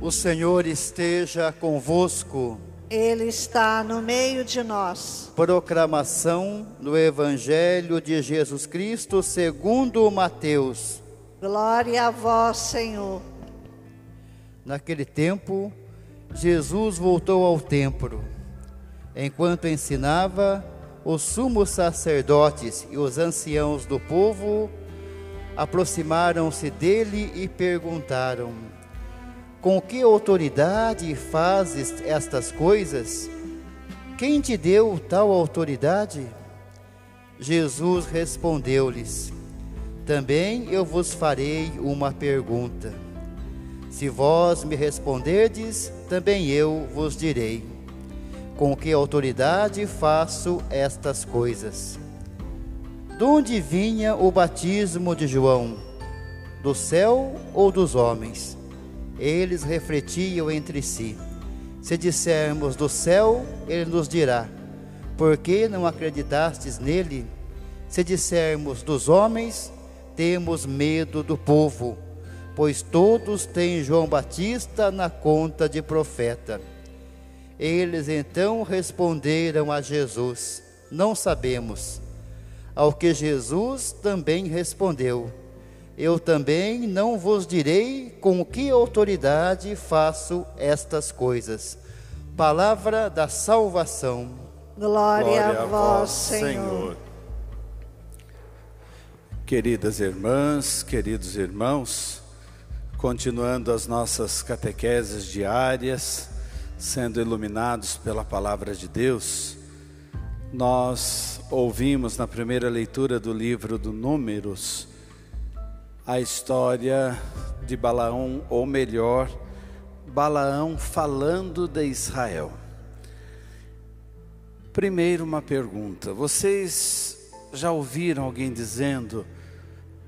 O Senhor esteja convosco. Ele está no meio de nós. Proclamação do Evangelho de Jesus Cristo segundo Mateus. Glória a vós, Senhor. Naquele tempo, Jesus voltou ao templo. Enquanto ensinava, os sumos sacerdotes e os anciãos do povo aproximaram-se dele e perguntaram: Com que autoridade fazes estas coisas? Quem te deu tal autoridade? Jesus respondeu-lhes: Também eu vos farei uma pergunta. Se vós me responderdes, também eu vos direi: Com que autoridade faço estas coisas? De onde vinha o batismo de João? Do céu ou dos homens? Eles refletiam entre si. Se dissermos do céu, ele nos dirá: Por que não acreditastes nele? Se dissermos dos homens, temos medo do povo, pois todos têm João Batista na conta de profeta. Eles então responderam a Jesus: Não sabemos. Ao que Jesus também respondeu: Eu também não vos direi com que autoridade faço estas coisas. Palavra da salvação. Glória, Glória a vós, Senhor. Senhor. Queridas irmãs, queridos irmãos, continuando as nossas catequeses diárias, sendo iluminados pela palavra de Deus, nós ouvimos na primeira leitura do livro do Números a história de Balaão, ou melhor, Balaão falando de Israel. Primeiro, uma pergunta: vocês já ouviram alguém dizendo,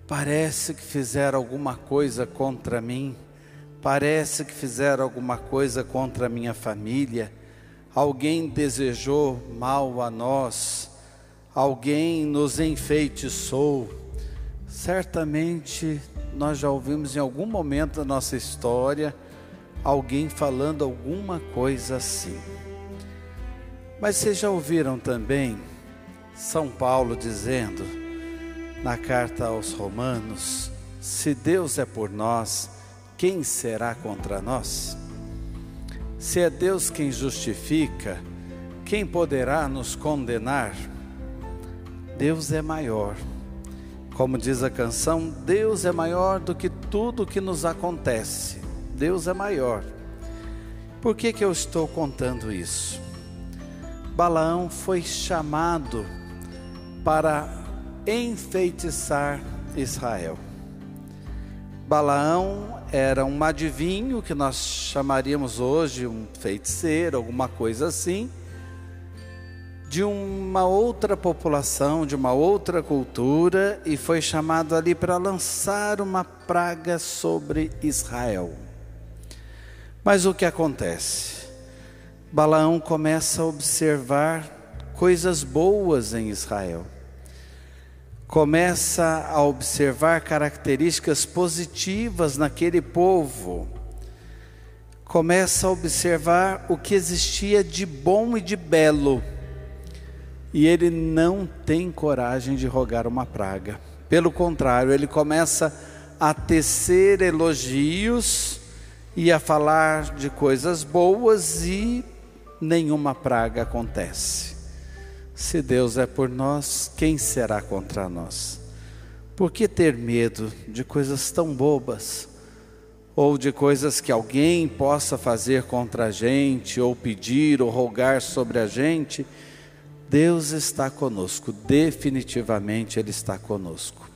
parece que fizeram alguma coisa contra mim, parece que fizeram alguma coisa contra a minha família, alguém desejou mal a nós? alguém nos enfeitiçou. Certamente nós já ouvimos em algum momento da nossa história alguém falando alguma coisa assim. Mas vocês já ouviram também São Paulo dizendo na carta aos Romanos: se Deus é por nós, quem será contra nós? Se é Deus quem justifica, quem poderá nos condenar? Deus é maior. Como diz a canção, Deus é maior do que tudo que nos acontece. Deus é maior. Por que, que eu estou contando isso? Balaão foi chamado para enfeitiçar Israel. Balaão era um adivinho que nós chamaríamos hoje um feiticeiro, alguma coisa assim, de uma outra população, de uma outra cultura, e foi chamado ali para lançar uma praga sobre Israel. Mas o que acontece? Balaão começa a observar coisas boas em Israel. Começa a observar características positivas naquele povo. Começa a observar o que existia de bom e de belo e ele não tem coragem de rogar uma praga. Pelo contrário, ele começa a tecer elogios e a falar de coisas boas e nenhuma praga acontece. Se Deus é por nós, quem será contra nós? Por que ter medo de coisas tão bobas? Ou de coisas que alguém possa fazer contra a gente, ou pedir, ou rogar sobre a gente? Deus está conosco, definitivamente Ele está conosco.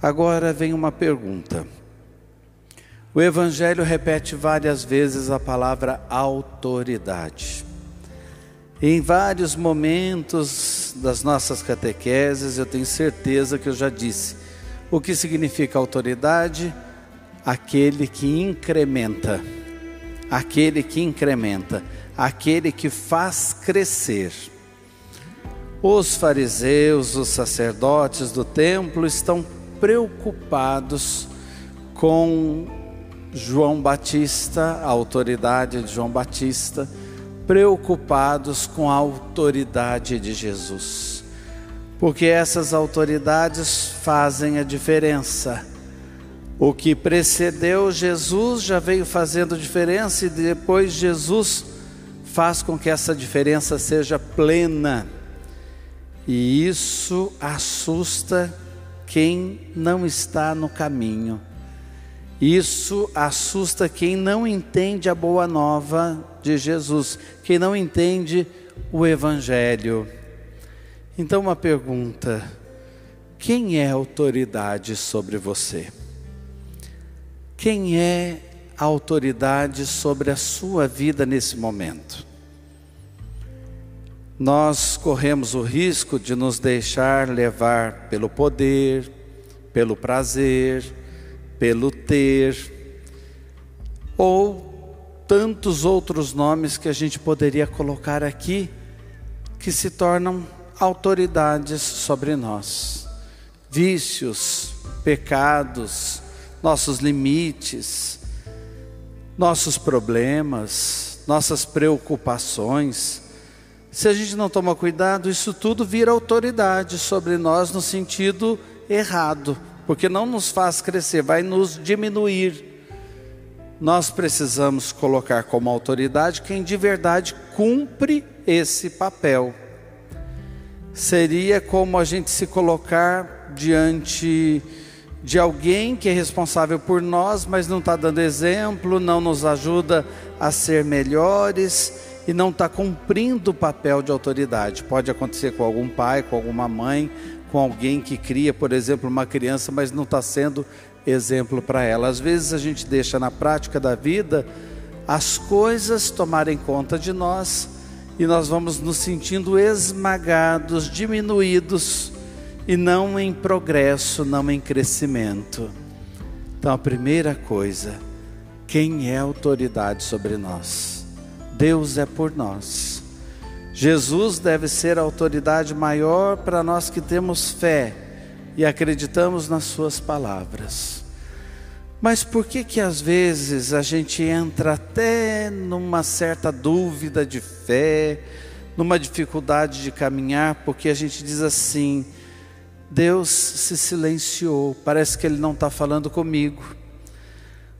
Agora vem uma pergunta. O Evangelho repete várias vezes a palavra autoridade. Em vários momentos das nossas catequeses, eu tenho certeza que eu já disse. O que significa autoridade? Aquele que incrementa, aquele que incrementa, aquele que faz crescer. Os fariseus, os sacerdotes do templo estão preocupados com João Batista, a autoridade de João Batista, preocupados com a autoridade de Jesus. Porque essas autoridades fazem a diferença. O que precedeu Jesus já veio fazendo diferença e depois Jesus faz com que essa diferença seja plena. E isso assusta quem não está no caminho. Isso assusta quem não entende a boa nova de Jesus, quem não entende o Evangelho. Então, uma pergunta: quem é autoridade sobre você? Quem é a autoridade sobre a sua vida nesse momento? Nós corremos o risco de nos deixar levar pelo poder, pelo prazer, pelo ter, ou tantos outros nomes que a gente poderia colocar aqui, que se tornam autoridades sobre nós. Vícios, pecados, nossos limites, nossos problemas, nossas preocupações. Se a gente não toma cuidado, isso tudo vira autoridade sobre nós no sentido errado, porque não nos faz crescer, vai nos diminuir. Nós precisamos colocar como autoridade quem de verdade cumpre esse papel. Seria como a gente se colocar diante de alguém que é responsável por nós, mas não está dando exemplo, não nos ajuda a ser melhores e não está cumprindo o papel de autoridade. Pode acontecer com algum pai, com alguma mãe, com alguém que cria, por exemplo, uma criança, mas não está sendo exemplo para ela. Às vezes a gente deixa na prática da vida as coisas tomarem conta de nós e nós vamos nos sentindo esmagados, diminuídos e não em progresso, não em crescimento. Então a primeira coisa, quem é autoridade sobre nós? Deus é por nós. Jesus deve ser a autoridade maior para nós que temos fé e acreditamos nas suas palavras. Mas por que que às vezes a gente entra até numa certa dúvida de fé, numa dificuldade de caminhar, porque a gente diz assim: Deus se silenciou, parece que Ele não está falando comigo.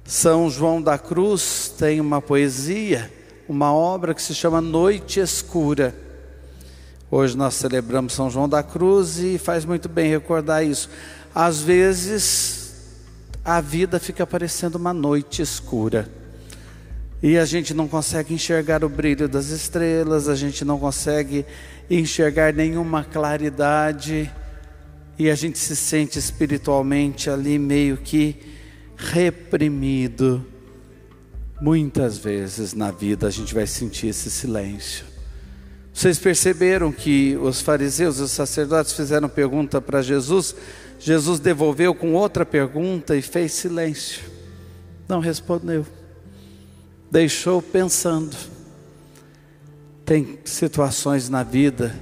São João da Cruz tem uma poesia uma obra que se chama Noite Escura. Hoje nós celebramos São João da Cruz e faz muito bem recordar isso. Às vezes a vida fica parecendo uma noite escura. E a gente não consegue enxergar o brilho das estrelas, a gente não consegue enxergar nenhuma claridade, e a gente se sente espiritualmente ali meio que reprimido, Muitas vezes na vida a gente vai sentir esse silêncio. Vocês perceberam que os fariseus e os sacerdotes fizeram pergunta para Jesus, Jesus devolveu com outra pergunta e fez silêncio. Não respondeu. Deixou pensando. Tem situações na vida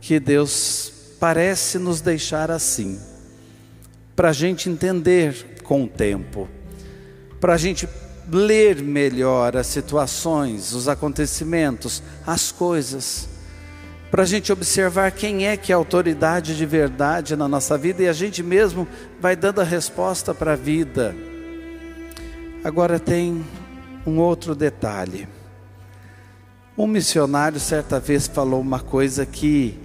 que Deus parece nos deixar assim, para a gente entender com o tempo, para a gente ler melhor as situações, os acontecimentos, as coisas, para a gente observar quem é que é a autoridade de verdade na nossa vida e a gente mesmo vai dando a resposta para a vida. Agora tem um outro detalhe. Um missionário certa vez falou uma coisa que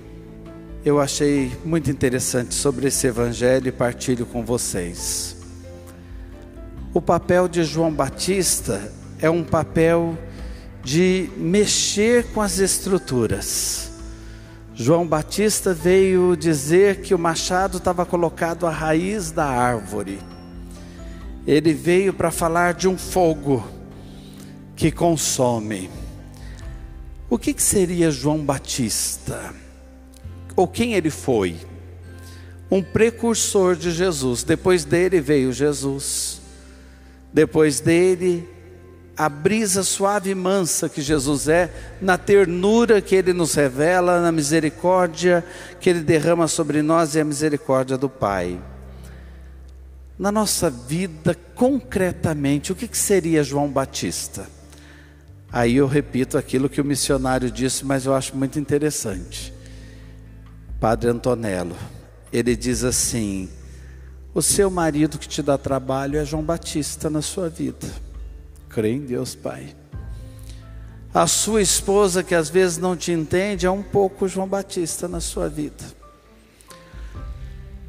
eu achei muito interessante sobre esse evangelho e partilho com vocês. O papel de João Batista é um papel de mexer com as estruturas. João Batista veio dizer que o machado estava colocado à raiz da árvore. Ele veio para falar de um fogo que consome. O que, que seria João Batista? Ou quem ele foi? Um precursor de Jesus. Depois dele veio Jesus. Depois dele, a brisa suave e mansa que Jesus é, na ternura que ele nos revela, na misericórdia que ele derrama sobre nós e a misericórdia do Pai. na nossa vida concretamente, o que, que seria João Batista? Aí eu repito aquilo que o missionário disse, mas eu acho muito interessante. Padre Antonello, ele diz assim: o seu marido que te dá trabalho é João Batista na sua vida. Crê em Deus, Pai. A sua esposa, que às vezes não te entende, é um pouco João Batista na sua vida.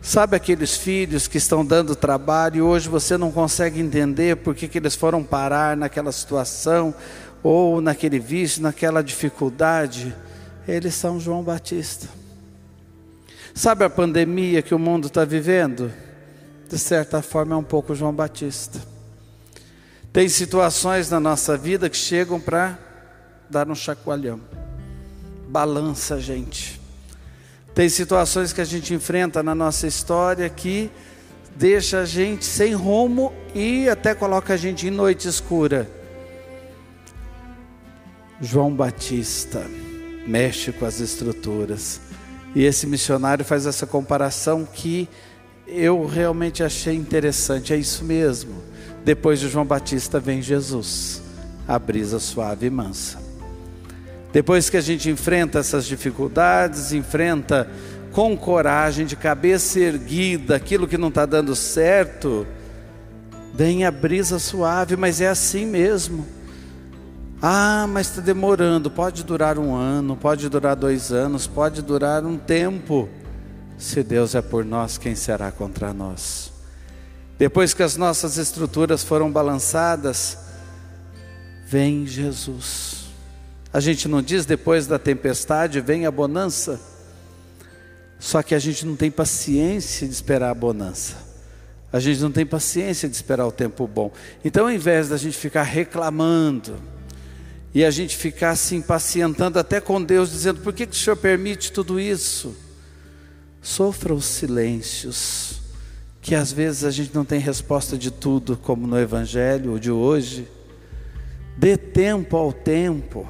Sabe aqueles filhos que estão dando trabalho e hoje você não consegue entender por que, que eles foram parar naquela situação, ou naquele vício, naquela dificuldade? Eles são João Batista. Sabe a pandemia que o mundo está vivendo? De certa forma, é um pouco João Batista. Tem situações na nossa vida que chegam para dar um chacoalhão, balança a gente. Tem situações que a gente enfrenta na nossa história que deixa a gente sem rumo e até coloca a gente em noite escura. João Batista mexe com as estruturas. E esse missionário faz essa comparação que eu realmente achei interessante. É isso mesmo. Depois de João Batista vem Jesus, a brisa suave e mansa. Depois que a gente enfrenta essas dificuldades, enfrenta com coragem, de cabeça erguida, aquilo que não está dando certo, vem a brisa suave, mas é assim mesmo. Ah, mas está demorando. Pode durar um ano, pode durar dois anos, pode durar um tempo. Se Deus é por nós, quem será contra nós? Depois que as nossas estruturas foram balançadas, vem Jesus. A gente não diz depois da tempestade vem a bonança. Só que a gente não tem paciência de esperar a bonança. A gente não tem paciência de esperar o tempo bom. Então, ao invés da gente ficar reclamando e a gente ficar se impacientando até com Deus, dizendo: por que, que o Senhor permite tudo isso? Sofra os silêncios, que às vezes a gente não tem resposta de tudo, como no Evangelho de hoje. Dê tempo ao tempo.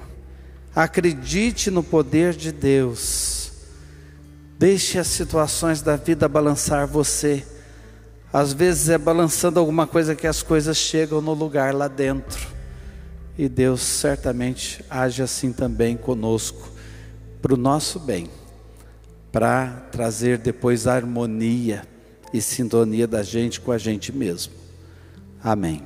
Acredite no poder de Deus. Deixe as situações da vida balançar você. Às vezes é balançando alguma coisa que as coisas chegam no lugar lá dentro. E Deus certamente age assim também conosco, para o nosso bem, para trazer depois harmonia e sintonia da gente com a gente mesmo. Amém.